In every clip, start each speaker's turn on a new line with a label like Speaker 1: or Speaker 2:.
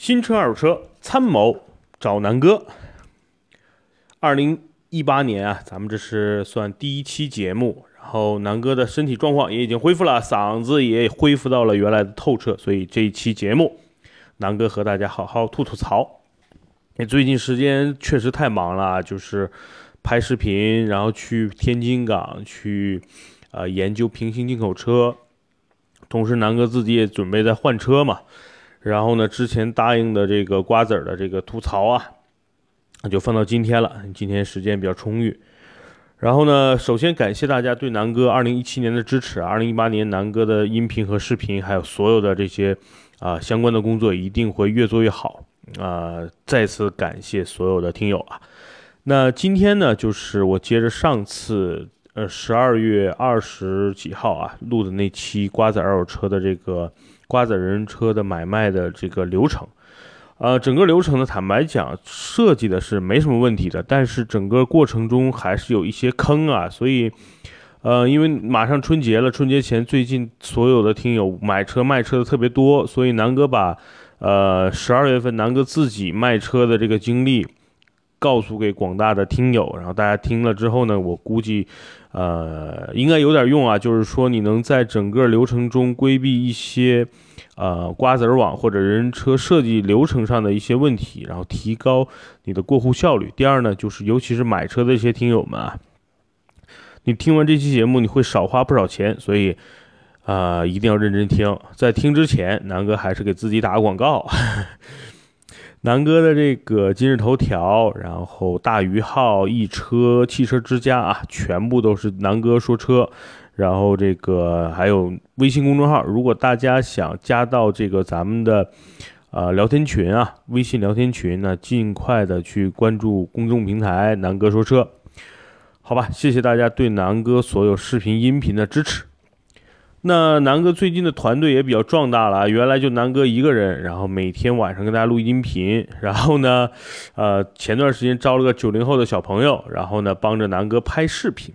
Speaker 1: 新车二手车参谋找南哥。二零一八年啊，咱们这是算第一期节目，然后南哥的身体状况也已经恢复了，嗓子也恢复到了原来的透彻，所以这一期节目，南哥和大家好好吐吐槽。因为最近时间确实太忙了，就是拍视频，然后去天津港去呃研究平行进口车，同时南哥自己也准备在换车嘛。然后呢，之前答应的这个瓜子儿的这个吐槽啊，那就放到今天了。今天时间比较充裕。然后呢，首先感谢大家对南哥二零一七年的支持。二零一八年南哥的音频和视频，还有所有的这些啊相关的工作，一定会越做越好啊！再次感谢所有的听友啊。那今天呢，就是我接着上次呃十二月二十几号啊录的那期瓜子二手车的这个。瓜子人车的买卖的这个流程，呃，整个流程呢，坦白讲，设计的是没什么问题的，但是整个过程中还是有一些坑啊，所以，呃，因为马上春节了，春节前最近所有的听友买车卖车的特别多，所以南哥把，呃，十二月份南哥自己卖车的这个经历告诉给广大的听友，然后大家听了之后呢，我估计。呃，应该有点用啊，就是说你能在整个流程中规避一些，呃，瓜子网或者人车设计流程上的一些问题，然后提高你的过户效率。第二呢，就是尤其是买车的一些听友们啊，你听完这期节目你会少花不少钱，所以啊，一定要认真听。在听之前，南哥还是给自己打个广告。南哥的这个今日头条，然后大鱼号、易车、汽车之家啊，全部都是南哥说车。然后这个还有微信公众号，如果大家想加到这个咱们的呃聊天群啊，微信聊天群呢，尽快的去关注公众平台南哥说车。好吧，谢谢大家对南哥所有视频音频的支持。那南哥最近的团队也比较壮大了，原来就南哥一个人，然后每天晚上跟大家录音频，然后呢，呃，前段时间招了个九零后的小朋友，然后呢帮着南哥拍视频。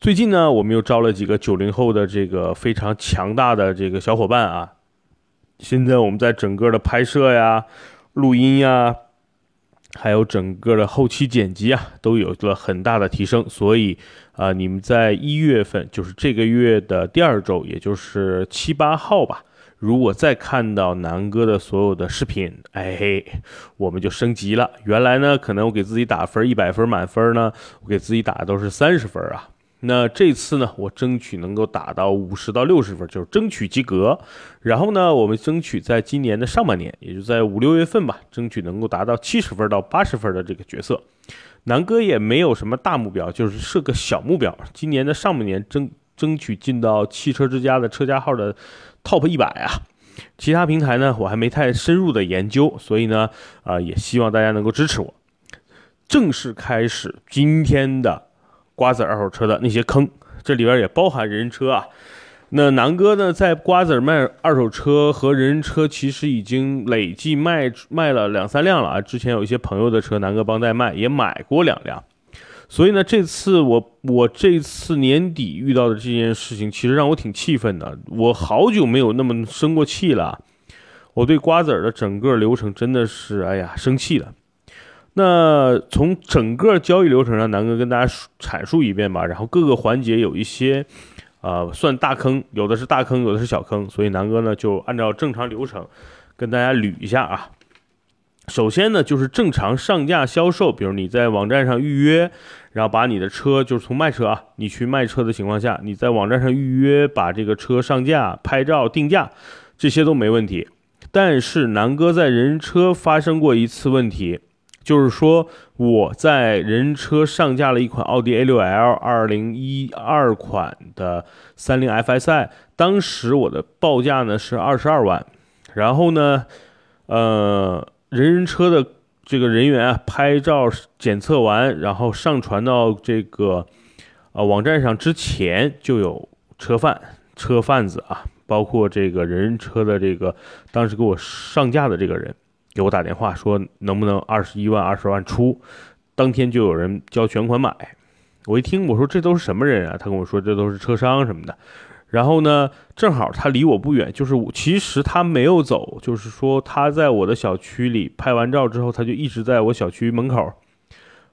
Speaker 1: 最近呢，我们又招了几个九零后的这个非常强大的这个小伙伴啊，现在我们在整个的拍摄呀、录音呀。还有整个的后期剪辑啊，都有了很大的提升，所以啊，你们在一月份，就是这个月的第二周，也就是七八号吧，如果再看到南哥的所有的视频，哎，我们就升级了。原来呢，可能我给自己打分一百分满分呢，我给自己打的都是三十分啊。那这次呢，我争取能够打到五十到六十分，就是争取及格。然后呢，我们争取在今年的上半年，也就在五六月份吧，争取能够达到七十分到八十分的这个角色。南哥也没有什么大目标，就是设个小目标。今年的上半年争争取进到汽车之家的车架号的 top 一百啊。其他平台呢，我还没太深入的研究，所以呢，啊，也希望大家能够支持我。正式开始今天的。瓜子二手车的那些坑，这里边也包含人车啊。那南哥呢，在瓜子卖二手车和人车，其实已经累计卖卖了两三辆了啊。之前有一些朋友的车，南哥帮代卖，也买过两辆。所以呢，这次我我这次年底遇到的这件事情，其实让我挺气愤的。我好久没有那么生过气了。我对瓜子的整个流程真的是，哎呀，生气了。那从整个交易流程上，南哥跟大家阐述一遍吧。然后各个环节有一些，呃，算大坑，有的是大坑，有的是小坑。所以南哥呢就按照正常流程跟大家捋一下啊。首先呢就是正常上架销售，比如你在网站上预约，然后把你的车就是从卖车啊，你去卖车的情况下，你在网站上预约，把这个车上架、拍照、定价，这些都没问题。但是南哥在人车发生过一次问题。就是说，我在人车上架了一款奥迪 A6L 二零一二款的三菱 FSI，当时我的报价呢是二十二万，然后呢，呃，人人车的这个人员啊，拍照检测完，然后上传到这个呃网站上之前，就有车贩、车贩子啊，包括这个人人车的这个当时给我上架的这个人。给我打电话说能不能二十一万二十万出，当天就有人交全款买。我一听我说这都是什么人啊？他跟我说这都是车商什么的。然后呢，正好他离我不远，就是其实他没有走，就是说他在我的小区里拍完照之后，他就一直在我小区门口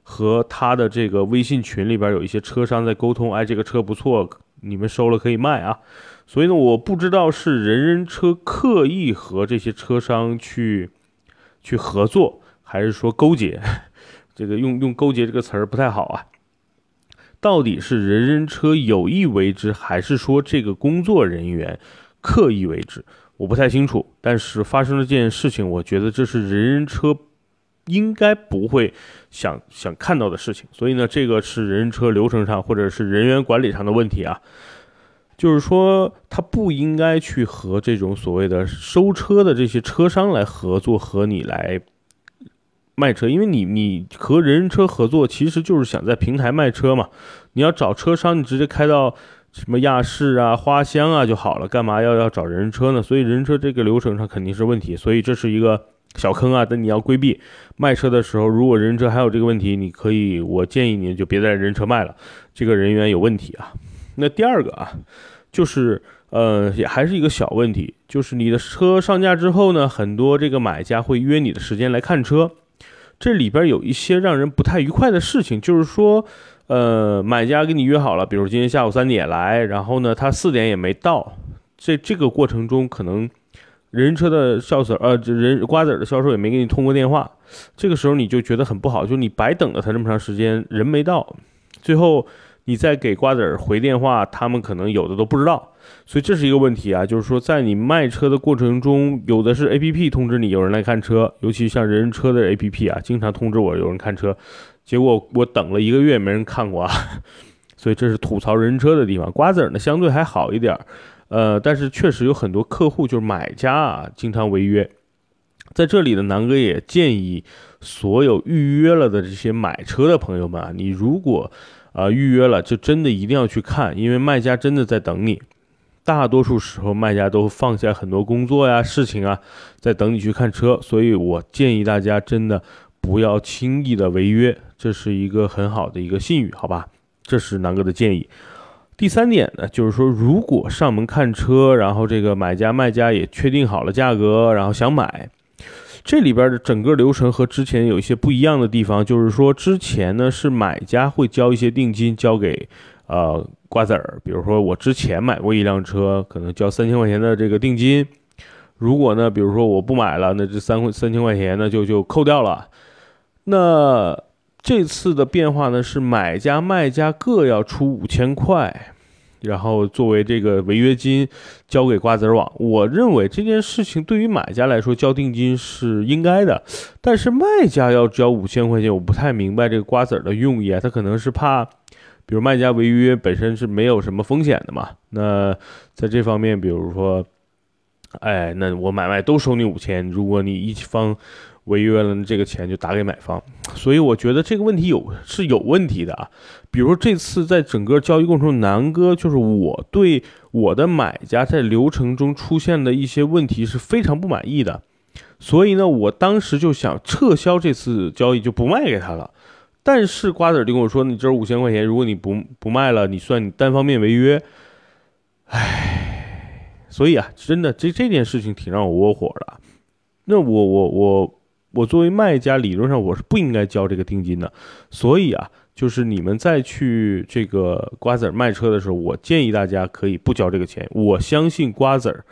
Speaker 1: 和他的这个微信群里边有一些车商在沟通，哎，这个车不错，你们收了可以卖啊。所以呢，我不知道是人人车刻意和这些车商去去合作，还是说勾结。这个用用勾结这个词儿不太好啊。到底是人人车有意为之，还是说这个工作人员刻意为之？我不太清楚。但是发生了这件事情，我觉得这是人人车应该不会想想看到的事情。所以呢，这个是人人车流程上或者是人员管理上的问题啊。就是说，他不应该去和这种所谓的收车的这些车商来合作，和你来卖车，因为你你和人人车合作，其实就是想在平台卖车嘛。你要找车商，你直接开到什么亚市啊、花乡啊就好了，干嘛要要找人人车呢？所以人车这个流程上肯定是问题，所以这是一个小坑啊。但你要规避卖车的时候，如果人车还有这个问题，你可以，我建议你就别在人车卖了，这个人员有问题啊。那第二个啊，就是呃，也还是一个小问题，就是你的车上架之后呢，很多这个买家会约你的时间来看车，这里边有一些让人不太愉快的事情，就是说，呃，买家跟你约好了，比如今天下午三点来，然后呢，他四点也没到，这这个过程中可能人车的销售，呃，人瓜子的销售也没给你通过电话，这个时候你就觉得很不好，就你白等了他这么长时间，人没到，最后。你再给瓜子儿回电话，他们可能有的都不知道，所以这是一个问题啊。就是说，在你卖车的过程中，有的是 A P P 通知你有人来看车，尤其像人人车的 A P P 啊，经常通知我有人看车，结果我等了一个月没人看过啊。所以这是吐槽人车的地方。瓜子儿呢相对还好一点儿，呃，但是确实有很多客户就是买家啊，经常违约。在这里呢，南哥也建议所有预约了的这些买车的朋友们啊，你如果啊，预约了就真的一定要去看，因为卖家真的在等你。大多数时候，卖家都放下很多工作呀、事情啊，在等你去看车。所以我建议大家真的不要轻易的违约，这是一个很好的一个信誉，好吧？这是南哥的建议。第三点呢，就是说，如果上门看车，然后这个买家、卖家也确定好了价格，然后想买。这里边的整个流程和之前有一些不一样的地方，就是说之前呢是买家会交一些定金交给呃瓜子儿，比如说我之前买过一辆车，可能交三千块钱的这个定金，如果呢比如说我不买了，那这三三千块钱呢就就扣掉了。那这次的变化呢是买家卖家各要出五千块。然后作为这个违约金交给瓜子网，我认为这件事情对于买家来说交定金是应该的，但是卖家要交五千块钱，我不太明白这个瓜子的用意啊。他可能是怕，比如卖家违约本身是没有什么风险的嘛。那在这方面，比如说，哎，那我买卖都收你五千，如果你一方。违约了，这个钱就打给买方，所以我觉得这个问题有是有问题的啊。比如说这次在整个交易过程中，南哥就是我对我的买家在流程中出现的一些问题是非常不满意的，所以呢，我当时就想撤销这次交易，就不卖给他了。但是瓜子就跟我说，你这五千块钱，如果你不不卖了，你算你单方面违约。唉，所以啊，真的这这件事情挺让我窝火的。那我我我。我作为卖家，理论上我是不应该交这个定金的，所以啊，就是你们再去这个瓜子儿卖车的时候，我建议大家可以不交这个钱。我相信瓜子儿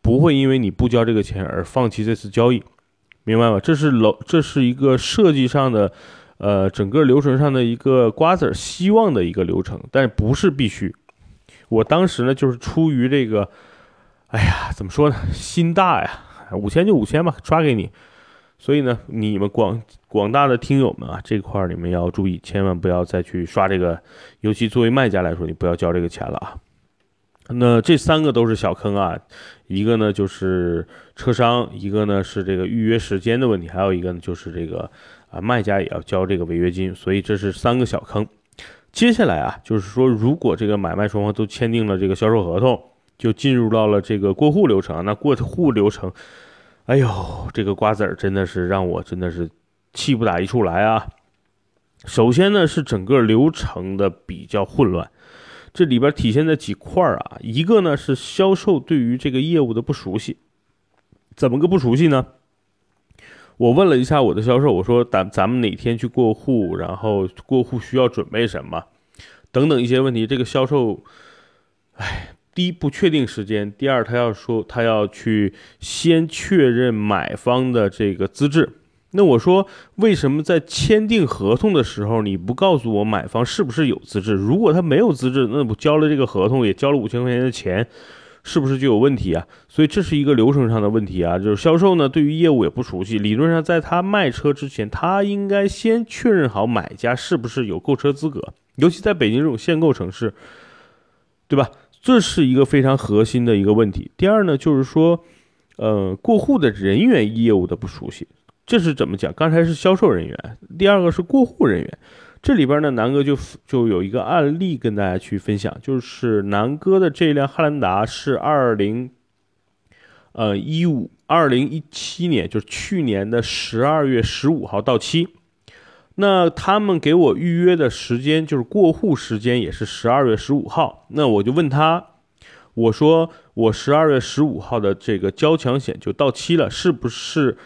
Speaker 1: 不会因为你不交这个钱而放弃这次交易，明白吗？这是楼，这是一个设计上的，呃，整个流程上的一个瓜子儿希望的一个流程，但不是必须。我当时呢，就是出于这个，哎呀，怎么说呢，心大呀，五千就五千吧，刷给你。所以呢，你们广广大的听友们啊，这块儿你们要注意，千万不要再去刷这个，尤其作为卖家来说，你不要交这个钱了啊。那这三个都是小坑啊，一个呢就是车商，一个呢是这个预约时间的问题，还有一个呢就是这个啊卖家也要交这个违约金，所以这是三个小坑。接下来啊，就是说如果这个买卖双方都签订了这个销售合同，就进入到了这个过户流程，那过户流程。哎呦，这个瓜子儿真的是让我真的是气不打一处来啊！首先呢，是整个流程的比较混乱。这里边体现在几块儿啊，一个呢是销售对于这个业务的不熟悉，怎么个不熟悉呢？我问了一下我的销售，我说咱咱们哪天去过户，然后过户需要准备什么，等等一些问题。这个销售，哎，第一不确定时间，第二他要说他要去先确认买方的这个资质。那我说，为什么在签订合同的时候你不告诉我买方是不是有资质？如果他没有资质，那不交了这个合同，也交了五千块钱的钱，是不是就有问题啊？所以这是一个流程上的问题啊。就是销售呢，对于业务也不熟悉，理论上在他卖车之前，他应该先确认好买家是不是有购车资格，尤其在北京这种限购城市，对吧？这是一个非常核心的一个问题。第二呢，就是说，呃，过户的人员业务的不熟悉。这是怎么讲？刚才是销售人员，第二个是过户人员。这里边呢，南哥就就有一个案例跟大家去分享，就是南哥的这辆汉兰达是二零呃一五二零一七年，就是去年的十二月十五号到期。那他们给我预约的时间就是过户时间也是十二月十五号。那我就问他，我说我十二月十五号的这个交强险就到期了，是不是？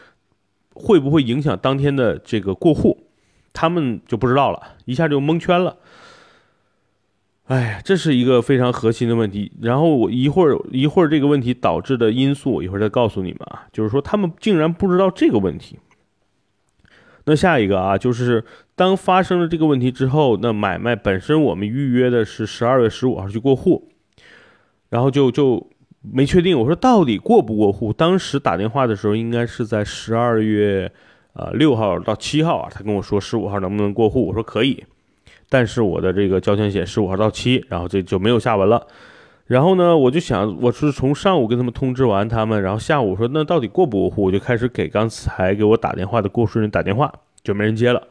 Speaker 1: 会不会影响当天的这个过户？他们就不知道了，一下就蒙圈了。哎呀，这是一个非常核心的问题。然后我一会儿一会儿这个问题导致的因素，我一会儿再告诉你们啊。就是说他们竟然不知道这个问题。那下一个啊，就是当发生了这个问题之后，那买卖本身我们预约的是十二月十五号去过户，然后就就。没确定，我说到底过不过户？当时打电话的时候，应该是在十二月，呃六号到七号啊。他跟我说十五号能不能过户？我说可以，但是我的这个交强险十五号到期，然后这就没有下文了。然后呢，我就想，我是从上午跟他们通知完他们，然后下午说那到底过不过户？我就开始给刚才给我打电话的过户人打电话，就没人接了。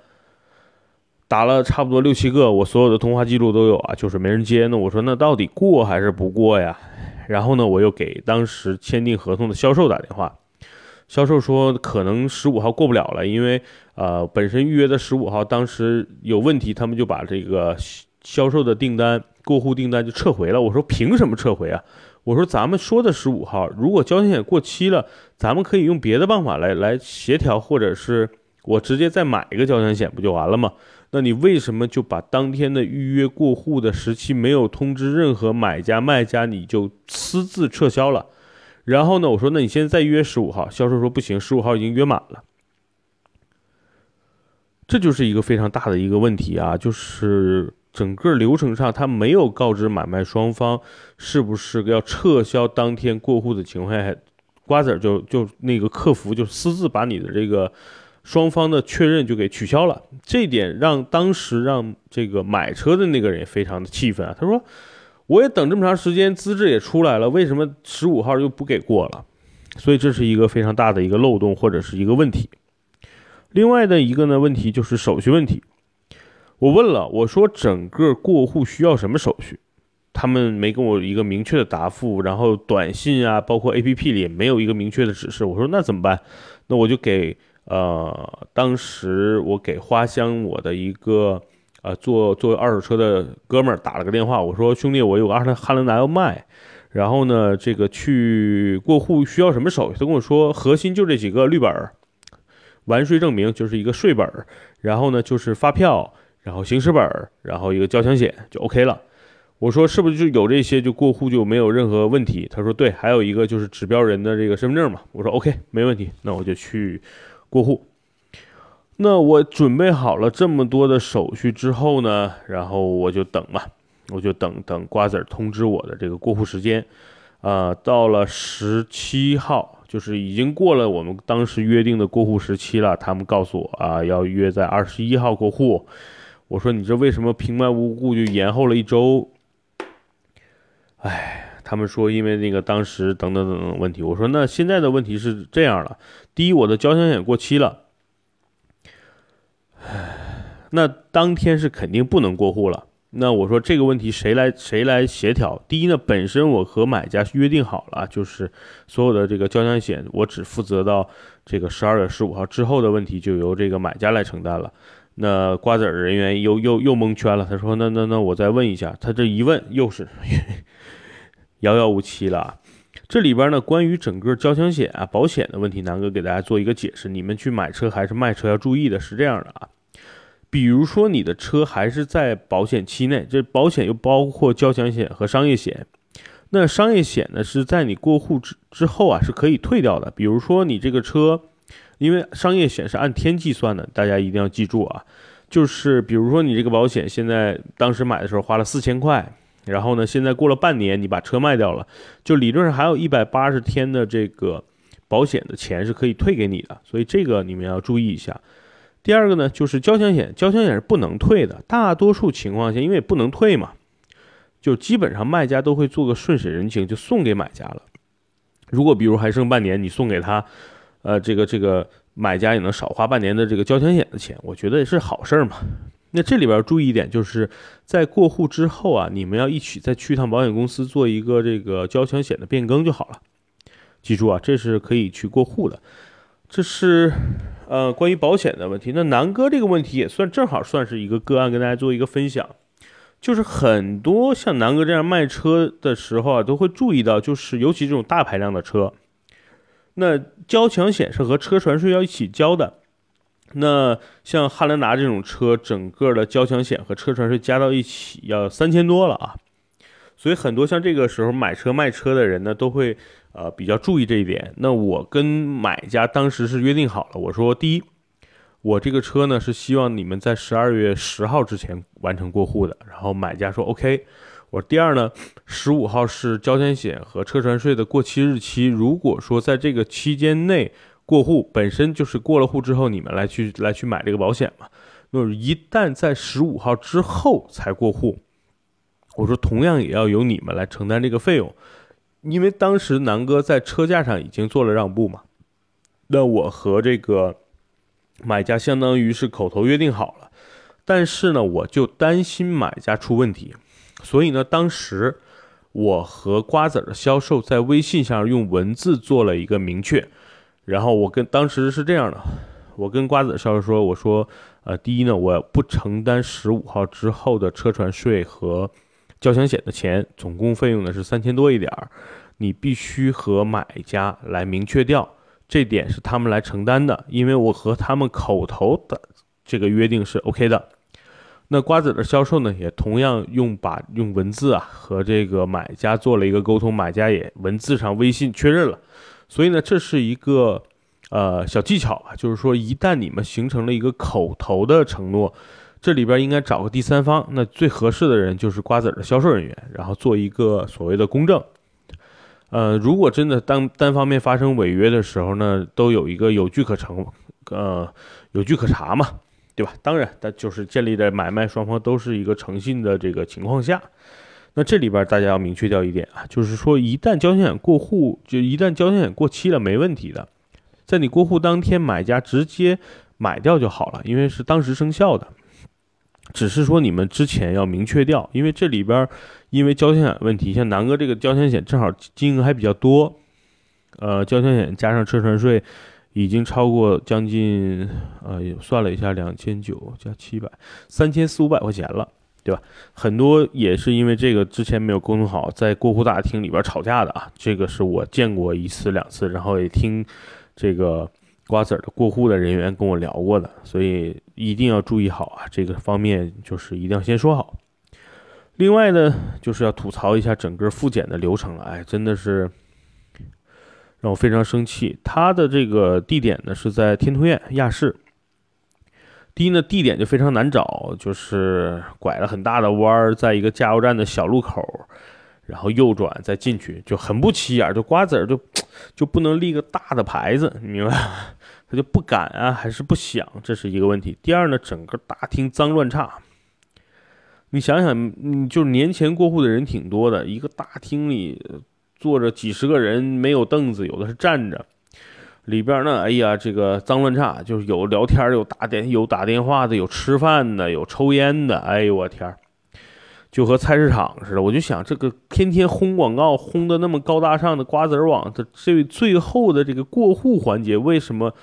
Speaker 1: 打了差不多六七个，我所有的通话记录都有啊，就是没人接。那我说那到底过还是不过呀？然后呢，我又给当时签订合同的销售打电话，销售说可能十五号过不了了，因为呃本身预约的十五号当时有问题，他们就把这个销售的订单过户订单就撤回了。我说凭什么撤回啊？我说咱们说的十五号，如果交强险过期了，咱们可以用别的办法来来协调，或者是我直接再买一个交强险不就完了吗？那你为什么就把当天的预约过户的时期没有通知任何买家卖家，你就私自撤销了？然后呢，我说那你现在再约十五号，销售说不行，十五号已经约满了。这就是一个非常大的一个问题啊，就是整个流程上他没有告知买卖双方是不是要撤销当天过户的情况下，瓜子就就那个客服就私自把你的这个。双方的确认就给取消了，这点让当时让这个买车的那个人也非常的气愤啊。他说：“我也等这么长时间，资质也出来了，为什么十五号又不给过了？”所以这是一个非常大的一个漏洞或者是一个问题。另外的一个呢问题就是手续问题。我问了，我说整个过户需要什么手续？他们没跟我一个明确的答复，然后短信啊，包括 A P P 里没有一个明确的指示。我说那怎么办？那我就给。呃，当时我给花乡我的一个呃做做二手车的哥们儿打了个电话，我说兄弟，我有个二兰汉兰达要卖，然后呢，这个去过户需要什么手续？他跟我说，核心就这几个绿本儿、完税证明，就是一个税本儿，然后呢就是发票，然后行驶本，然后一个交强险就 OK 了。我说是不是就有这些就过户就没有任何问题？他说对，还有一个就是指标人的这个身份证嘛。我说 OK，没问题，那我就去。过户，那我准备好了这么多的手续之后呢，然后我就等嘛，我就等等瓜子儿通知我的这个过户时间，啊，到了十七号，就是已经过了我们当时约定的过户时期了。他们告诉我啊，要约在二十一号过户。我说你这为什么平白无故就延后了一周？哎。他们说，因为那个当时等等等等问题，我说那现在的问题是这样了：第一，我的交强险过期了，唉那当天是肯定不能过户了。那我说这个问题谁来谁来协调？第一呢，本身我和买家约定好了，就是所有的这个交强险，我只负责到这个十二月十五号之后的问题就由这个买家来承担了。那瓜子儿人员又又又蒙圈了，他说：“那那那我再问一下。”他这一问又是遥遥无期了。这里边呢，关于整个交强险啊、保险的问题，南哥给大家做一个解释。你们去买车还是卖车要注意的是这样的啊，比如说你的车还是在保险期内，这保险又包括交强险和商业险。那商业险呢是在你过户之之后啊是可以退掉的。比如说你这个车。因为商业险是按天计算的，大家一定要记住啊。就是比如说你这个保险现在当时买的时候花了四千块，然后呢现在过了半年你把车卖掉了，就理论上还有一百八十天的这个保险的钱是可以退给你的，所以这个你们要注意一下。第二个呢就是交强险，交强险是不能退的，大多数情况下因为不能退嘛，就基本上卖家都会做个顺水人情，就送给买家了。如果比如还剩半年，你送给他。呃，这个这个买家也能少花半年的这个交强险的钱，我觉得也是好事儿嘛。那这里边注意一点，就是在过户之后啊，你们要一起再去一趟保险公司做一个这个交强险的变更就好了。记住啊，这是可以去过户的。这是呃关于保险的问题。那南哥这个问题也算正好算是一个个案，跟大家做一个分享。就是很多像南哥这样卖车的时候啊，都会注意到，就是尤其这种大排量的车。那交强险是和车船税要一起交的，那像汉兰达这种车，整个的交强险和车船税加到一起要三千多了啊，所以很多像这个时候买车卖车的人呢，都会呃比较注意这一点。那我跟买家当时是约定好了，我说第一，我这个车呢是希望你们在十二月十号之前完成过户的，然后买家说 OK。我说第二呢，十五号是交强险和车船税的过期日期。如果说在这个期间内过户，本身就是过了户之后，你们来去来去买这个保险嘛。那一旦在十五号之后才过户，我说同样也要由你们来承担这个费用，因为当时南哥在车价上已经做了让步嘛。那我和这个买家相当于是口头约定好了，但是呢，我就担心买家出问题。所以呢，当时我和瓜子的销售在微信上用文字做了一个明确，然后我跟当时是这样的，我跟瓜子销售说，我说，呃，第一呢，我不承担十五号之后的车船税和交强险的钱，总共费用呢是三千多一点儿，你必须和买家来明确掉，这点是他们来承担的，因为我和他们口头的这个约定是 OK 的。那瓜子的销售呢，也同样用把用文字啊和这个买家做了一个沟通，买家也文字上微信确认了，所以呢，这是一个呃小技巧吧，就是说一旦你们形成了一个口头的承诺，这里边应该找个第三方，那最合适的人就是瓜子的销售人员，然后做一个所谓的公证。呃，如果真的当单方面发生违约的时候呢，都有一个有据可成，呃，有据可查嘛。对吧？当然，但就是建立在买卖双方都是一个诚信的这个情况下。那这里边大家要明确掉一点啊，就是说一旦交强险过户，就一旦交强险过期了，没问题的，在你过户当天，买家直接买掉就好了，因为是当时生效的。只是说你们之前要明确掉，因为这里边因为交强险问题，像南哥这个交强险正好金额还比较多，呃，交强险加上车船税。已经超过将近，呃，算了一下，两千九加七百，三千四五百块钱了，对吧？很多也是因为这个之前没有沟通好，在过户大厅里边吵架的啊，这个是我见过一次两次，然后也听这个瓜子儿的过户的人员跟我聊过的，所以一定要注意好啊，这个方面就是一定要先说好。另外呢，就是要吐槽一下整个复检的流程了，哎，真的是。让我非常生气。他的这个地点呢是在天通苑亚市。第一呢，地点就非常难找，就是拐了很大的弯儿，在一个加油站的小路口，然后右转再进去，就很不起眼。就瓜子儿就就不能立个大的牌子，你明白吗？他就不敢啊，还是不想，这是一个问题。第二呢，整个大厅脏乱差。你想想，嗯就是年前过户的人挺多的，一个大厅里。坐着几十个人，没有凳子，有的是站着。里边呢，哎呀，这个脏乱差，就是有聊天，有打电，有打电话的，有吃饭的，有抽烟的。哎呦我天，就和菜市场似的。我就想，这个天天轰广告，轰的那么高大上的瓜子网，的这最后的这个过户环节，为什么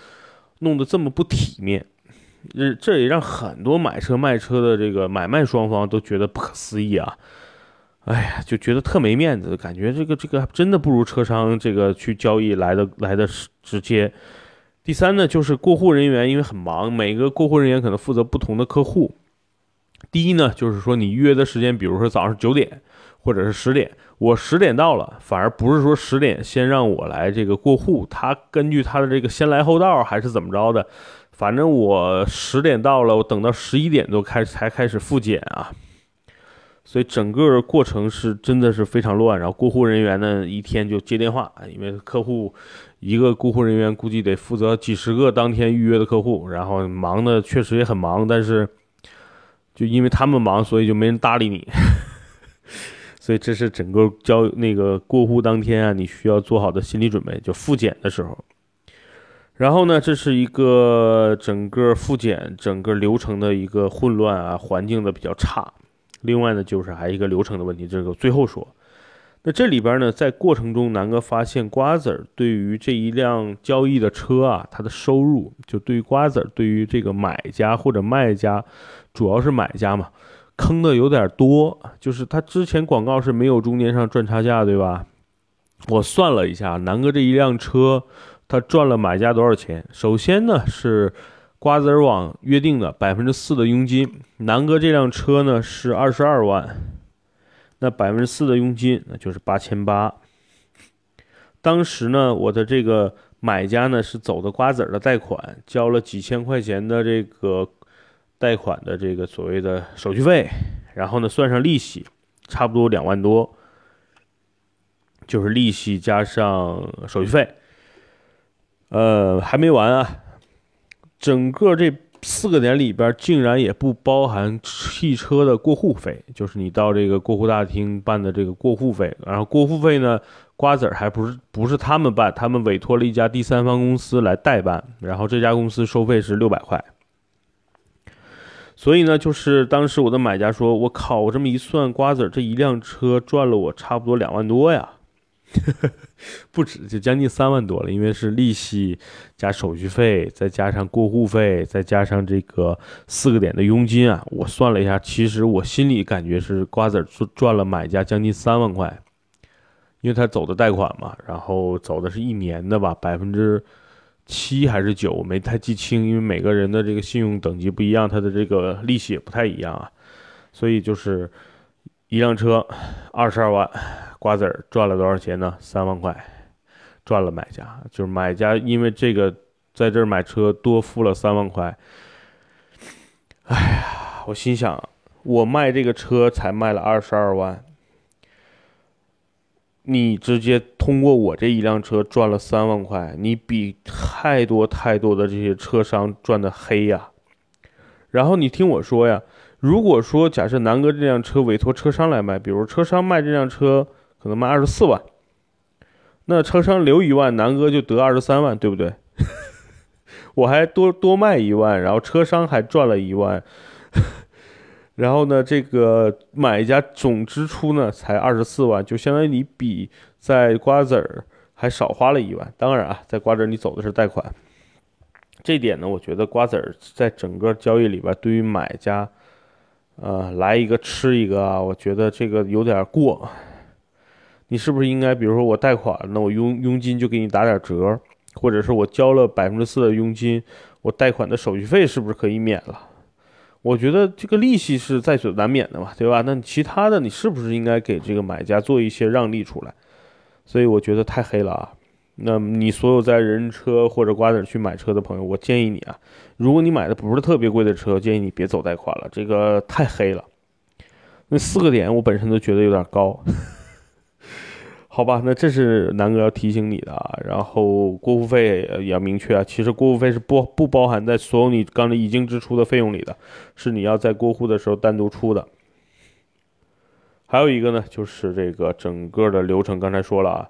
Speaker 1: 弄得这么不体面？这这也让很多买车卖车的这个买卖双方都觉得不可思议啊！哎呀，就觉得特没面子，感觉这个这个真的不如车商这个去交易来的来的直接。第三呢，就是过户人员因为很忙，每个过户人员可能负责不同的客户。第一呢，就是说你约的时间，比如说早上九点或者是十点，我十点到了，反而不是说十点先让我来这个过户，他根据他的这个先来后到还是怎么着的。反正我十点到了，我等到十一点多开才开始复检啊，所以整个过程是真的是非常乱。然后过户人员呢，一天就接电话，因为客户一个过户人员估计得负责几十个当天预约的客户，然后忙的确实也很忙，但是就因为他们忙，所以就没人搭理你。所以这是整个交那个过户当天啊，你需要做好的心理准备，就复检的时候。然后呢，这是一个整个复检整个流程的一个混乱啊，环境的比较差。另外呢，就是还一个流程的问题，这个最后说。那这里边呢，在过程中，南哥发现瓜子儿对于这一辆交易的车啊，它的收入就对于瓜子儿对于这个买家或者卖家，主要是买家嘛，坑的有点多。就是他之前广告是没有中间商赚差价，对吧？我算了一下，南哥这一辆车。他赚了买家多少钱？首先呢是瓜子儿网约定的百分之四的佣金。南哥这辆车呢是二十二万，那百分之四的佣金那就是八千八。当时呢我的这个买家呢是走的瓜子儿的贷款，交了几千块钱的这个贷款的这个所谓的手续费，然后呢算上利息，差不多两万多，就是利息加上手续费。呃，还没完啊！整个这四个点里边，竟然也不包含汽车的过户费，就是你到这个过户大厅办的这个过户费。然后过户费呢，瓜子儿还不是不是他们办，他们委托了一家第三方公司来代办，然后这家公司收费是六百块。所以呢，就是当时我的买家说：“我靠，我这么一算，瓜子儿这一辆车赚了我差不多两万多呀。”不止，就将近三万多了，因为是利息加手续费，再加上过户费，再加上这个四个点的佣金啊，我算了一下，其实我心里感觉是瓜子赚赚了买家将近三万块，因为他走的贷款嘛，然后走的是一年的吧，百分之七还是九，我没太记清，因为每个人的这个信用等级不一样，他的这个利息也不太一样啊，所以就是一辆车二十二万。瓜子儿赚了多少钱呢？三万块，赚了买家，就是买家因为这个在这买车多付了三万块。哎呀，我心想，我卖这个车才卖了二十二万，你直接通过我这一辆车赚了三万块，你比太多太多的这些车商赚的黑呀。然后你听我说呀，如果说假设南哥这辆车委托车商来卖，比如车商卖这辆车。可能卖二十四万，那车商留一万，南哥就得二十三万，对不对？我还多多卖一万，然后车商还赚了一万，然后呢，这个买家总支出呢才二十四万，就相当于你比在瓜子儿还少花了一万。当然啊，在瓜子儿你走的是贷款，这点呢，我觉得瓜子儿在整个交易里边，对于买家，呃，来一个吃一个啊，我觉得这个有点过。你是不是应该，比如说我贷款，那我佣佣金就给你打点折，或者是我交了百分之四的佣金，我贷款的手续费是不是可以免了？我觉得这个利息是在所难免的嘛，对吧？那其他的你是不是应该给这个买家做一些让利出来？所以我觉得太黑了啊！那你所有在人车或者瓜子去买车的朋友，我建议你啊，如果你买的不是特别贵的车，建议你别走贷款了，这个太黑了。那四个点我本身都觉得有点高。好吧，那这是南哥要提醒你的啊。然后过户费也要明确啊，其实过户费是不不包含在所有你刚才已经支出的费用里的，是你要在过户的时候单独出的。还有一个呢，就是这个整个的流程，刚才说了啊，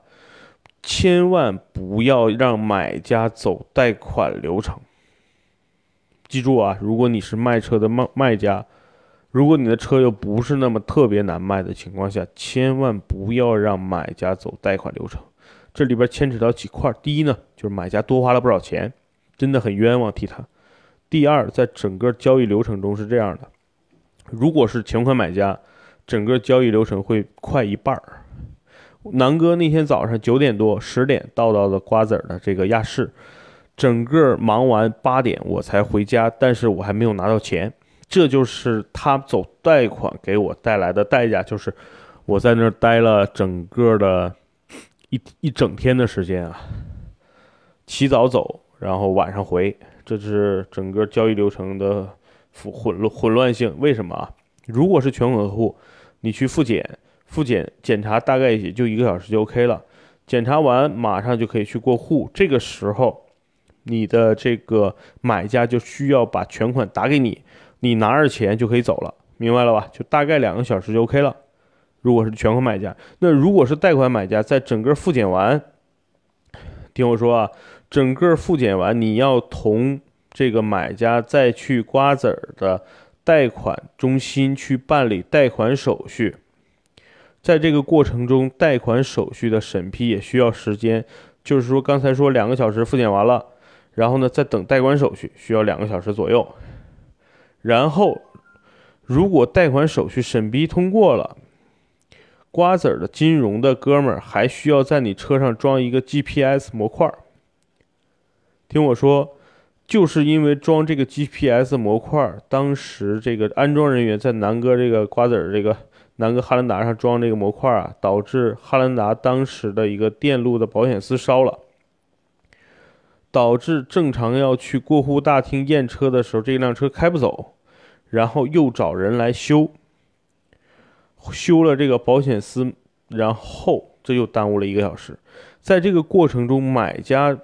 Speaker 1: 千万不要让买家走贷款流程。记住啊，如果你是卖车的卖卖家。如果你的车又不是那么特别难卖的情况下，千万不要让买家走贷款流程。这里边牵扯到几块：第一呢，就是买家多花了不少钱，真的很冤枉替他；第二，在整个交易流程中是这样的：如果是全款买家，整个交易流程会快一半儿。南哥那天早上九点多、十点到到的瓜子儿的这个亚市，整个忙完八点我才回家，但是我还没有拿到钱。这就是他走贷款给我带来的代价，就是我在那儿待了整个的一一整天的时间啊，起早走，然后晚上回，这是整个交易流程的混混乱混乱性。为什么啊？如果是全款客户，你去复检。复检检查大概也就一个小时就 OK 了，检查完马上就可以去过户。这个时候，你的这个买家就需要把全款打给你，你拿着钱就可以走了，明白了吧？就大概两个小时就 OK 了。如果是全款买家，那如果是贷款买家，在整个复检完，听我说啊，整个复检完，你要同这个买家再去瓜子儿的贷款中心去办理贷款手续。在这个过程中，贷款手续的审批也需要时间，就是说刚才说两个小时复检完了，然后呢再等贷款手续需要两个小时左右，然后如果贷款手续审批通过了，瓜子儿的金融的哥们儿还需要在你车上装一个 GPS 模块。听我说，就是因为装这个 GPS 模块，当时这个安装人员在南哥这个瓜子儿这个。南哥哈兰达上装这个模块啊，导致哈兰达当时的一个电路的保险丝烧了，导致正常要去过户大厅验车的时候，这辆车开不走，然后又找人来修，修了这个保险丝，然后这又耽误了一个小时。在这个过程中，买家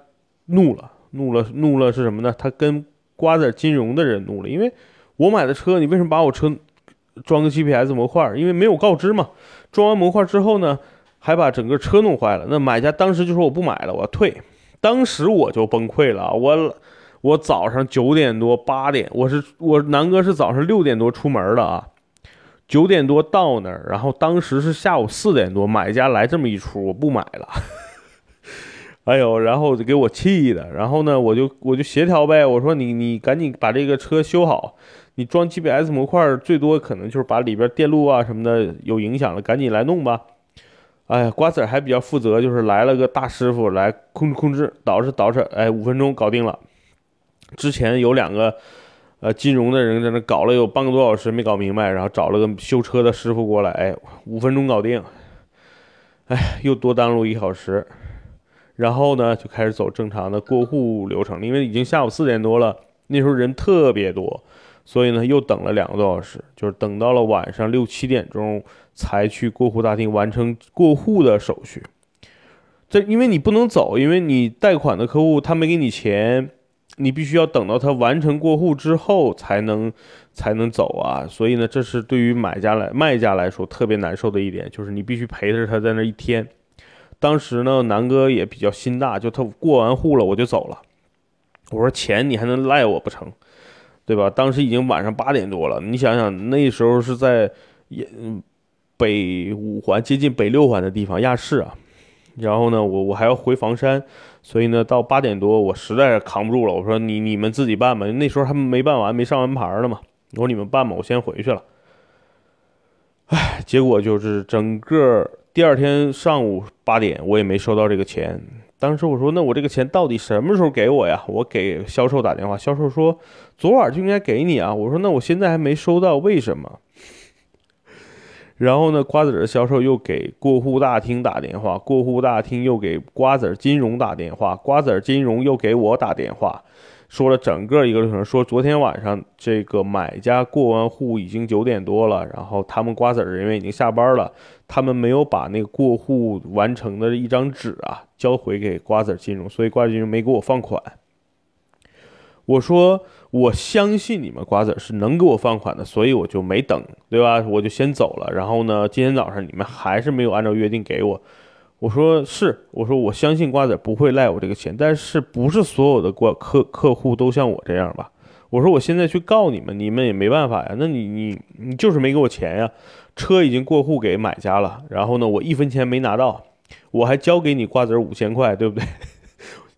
Speaker 1: 怒了，怒了，怒了是什么呢？他跟瓜子金融的人怒了，因为我买的车，你为什么把我车？装个 GPS 模块，因为没有告知嘛。装完模块之后呢，还把整个车弄坏了。那买家当时就说我不买了，我要退。当时我就崩溃了。我我早上九点多八点，我是我南哥是早上六点多出门的啊，九点多到那儿，然后当时是下午四点多，买家来这么一出，我不买了。哎呦，然后就给我气的。然后呢，我就我就协调呗，我说你你赶紧把这个车修好。你装 GPS 模块，最多可能就是把里边电路啊什么的有影响了，赶紧来弄吧。哎呀，瓜子还比较负责，就是来了个大师傅来控制控制，捯饬捯饬，哎，五分钟搞定了。之前有两个呃金融的人在那搞了有半个多小时没搞明白，然后找了个修车的师傅过来，哎，五分钟搞定。哎，又多耽误一小时。然后呢，就开始走正常的过户流程，因为已经下午四点多了，那时候人特别多。所以呢，又等了两个多小时，就是等到了晚上六七点钟才去过户大厅完成过户的手续。这因为你不能走，因为你贷款的客户他没给你钱，你必须要等到他完成过户之后才能才能走啊。所以呢，这是对于买家来卖家来说特别难受的一点，就是你必须陪着他在那一天。当时呢，南哥也比较心大，就他过完户了我就走了。我说钱你还能赖我不成？对吧？当时已经晚上八点多了，你想想那时候是在也北五环接近北六环的地方亚市啊，然后呢，我我还要回房山，所以呢，到八点多我实在扛不住了，我说你你们自己办吧，那时候还没办完，没上完牌呢嘛，我说你们办吧，我先回去了。唉，结果就是整个第二天上午八点，我也没收到这个钱。当时我说：“那我这个钱到底什么时候给我呀？”我给销售打电话，销售说：“昨晚就应该给你啊。”我说：“那我现在还没收到，为什么？” 然后呢，瓜子儿销售又给过户大厅打电话，过户大厅又给瓜子儿金融打电话，瓜子儿金融又给我打电话。说了整个一个流程，说昨天晚上这个买家过完户已经九点多了，然后他们瓜子人员已经下班了，他们没有把那个过户完成的一张纸啊交回给瓜子金融，所以瓜子金融没给我放款。我说我相信你们瓜子是能给我放款的，所以我就没等，对吧？我就先走了。然后呢，今天早上你们还是没有按照约定给我。我说是，我说我相信瓜子不会赖我这个钱，但是不是所有的挂客客户都像我这样吧？我说我现在去告你们，你们也没办法呀。那你你你就是没给我钱呀，车已经过户给买家了，然后呢，我一分钱没拿到，我还交给你瓜子五千块，对不对？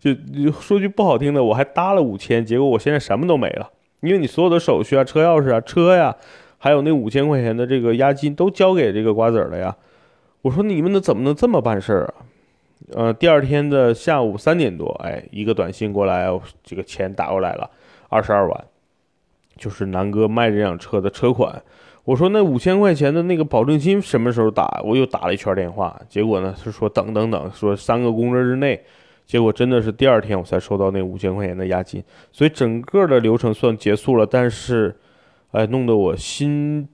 Speaker 1: 就说句不好听的，我还搭了五千，结果我现在什么都没了。因为你所有的手续啊、车钥匙啊、车呀，还有那五千块钱的这个押金都交给这个瓜子儿了呀。我说你们能怎么能这么办事儿啊？呃，第二天的下午三点多，哎，一个短信过来，这个钱打过来了，二十二万，就是南哥卖这辆车的车款。我说那五千块钱的那个保证金什么时候打？我又打了一圈电话，结果呢是说等等等，说三个工作日内。结果真的是第二天我才收到那五千块钱的押金，所以整个的流程算结束了，但是，哎，弄得我心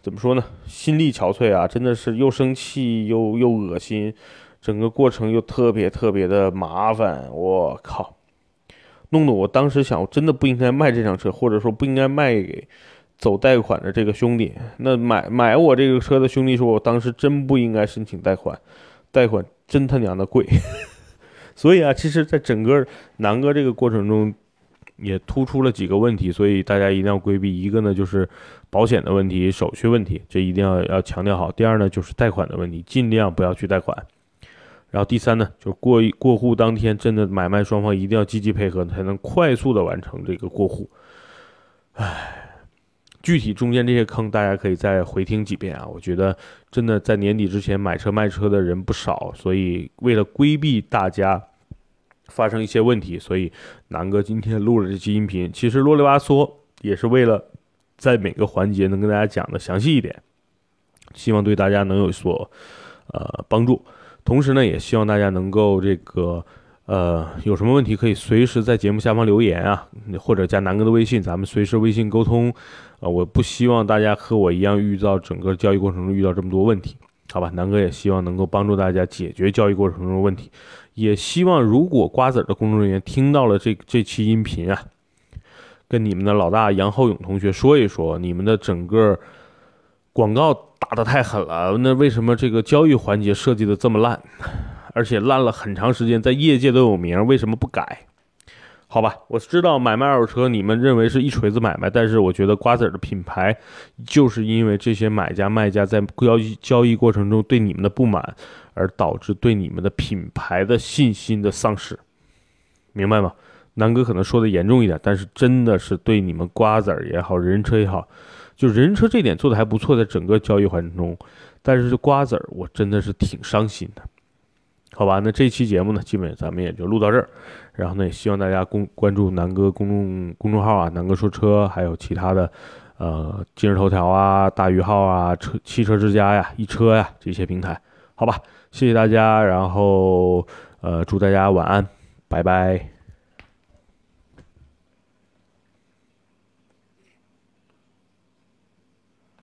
Speaker 1: 怎么说呢？心力憔悴啊，真的是又生气又又恶心，整个过程又特别特别的麻烦。我靠，弄得我当时想，我真的不应该卖这辆车，或者说不应该卖给走贷款的这个兄弟。那买买我这个车的兄弟说，我当时真不应该申请贷款，贷款真他娘的贵。所以啊，其实，在整个南哥这个过程中，也突出了几个问题，所以大家一定要规避。一个呢，就是保险的问题、手续问题，这一定要要强调好。第二呢，就是贷款的问题，尽量不要去贷款。然后第三呢，就是过过户当天，真的买卖双方一定要积极配合，才能快速的完成这个过户。唉。具体中间这些坑，大家可以再回听几遍啊！我觉得真的在年底之前买车卖车的人不少，所以为了规避大家发生一些问题，所以南哥今天录了这期音频。其实啰里吧嗦也是为了在每个环节能跟大家讲的详细一点，希望对大家能有所呃帮助。同时呢，也希望大家能够这个。呃，有什么问题可以随时在节目下方留言啊，或者加南哥的微信，咱们随时微信沟通。呃，我不希望大家和我一样遇到整个交易过程中遇到这么多问题，好吧？南哥也希望能够帮助大家解决交易过程中的问题，也希望如果瓜子的工作人员听到了这这期音频啊，跟你们的老大杨浩勇同学说一说，你们的整个广告打的太狠了，那为什么这个交易环节设计的这么烂？而且烂了很长时间，在业界都有名，为什么不改？好吧，我知道买卖二手车你们认为是一锤子买卖，但是我觉得瓜子儿的品牌就是因为这些买家卖家在交易交易过程中对你们的不满，而导致对你们的品牌的信心的丧失，明白吗？南哥可能说的严重一点，但是真的是对你们瓜子儿也好，人人车也好，就人车这点做的还不错，在整个交易环境中，但是瓜子儿我真的是挺伤心的。好吧，那这期节目呢，基本咱们也就录到这儿。然后呢，也希望大家公关注南哥公众公众号啊，南哥说车，还有其他的，呃，今日头条啊、大鱼号啊、车汽车之家呀、一车呀这些平台。好吧，谢谢大家，然后呃，祝大家晚安，拜拜。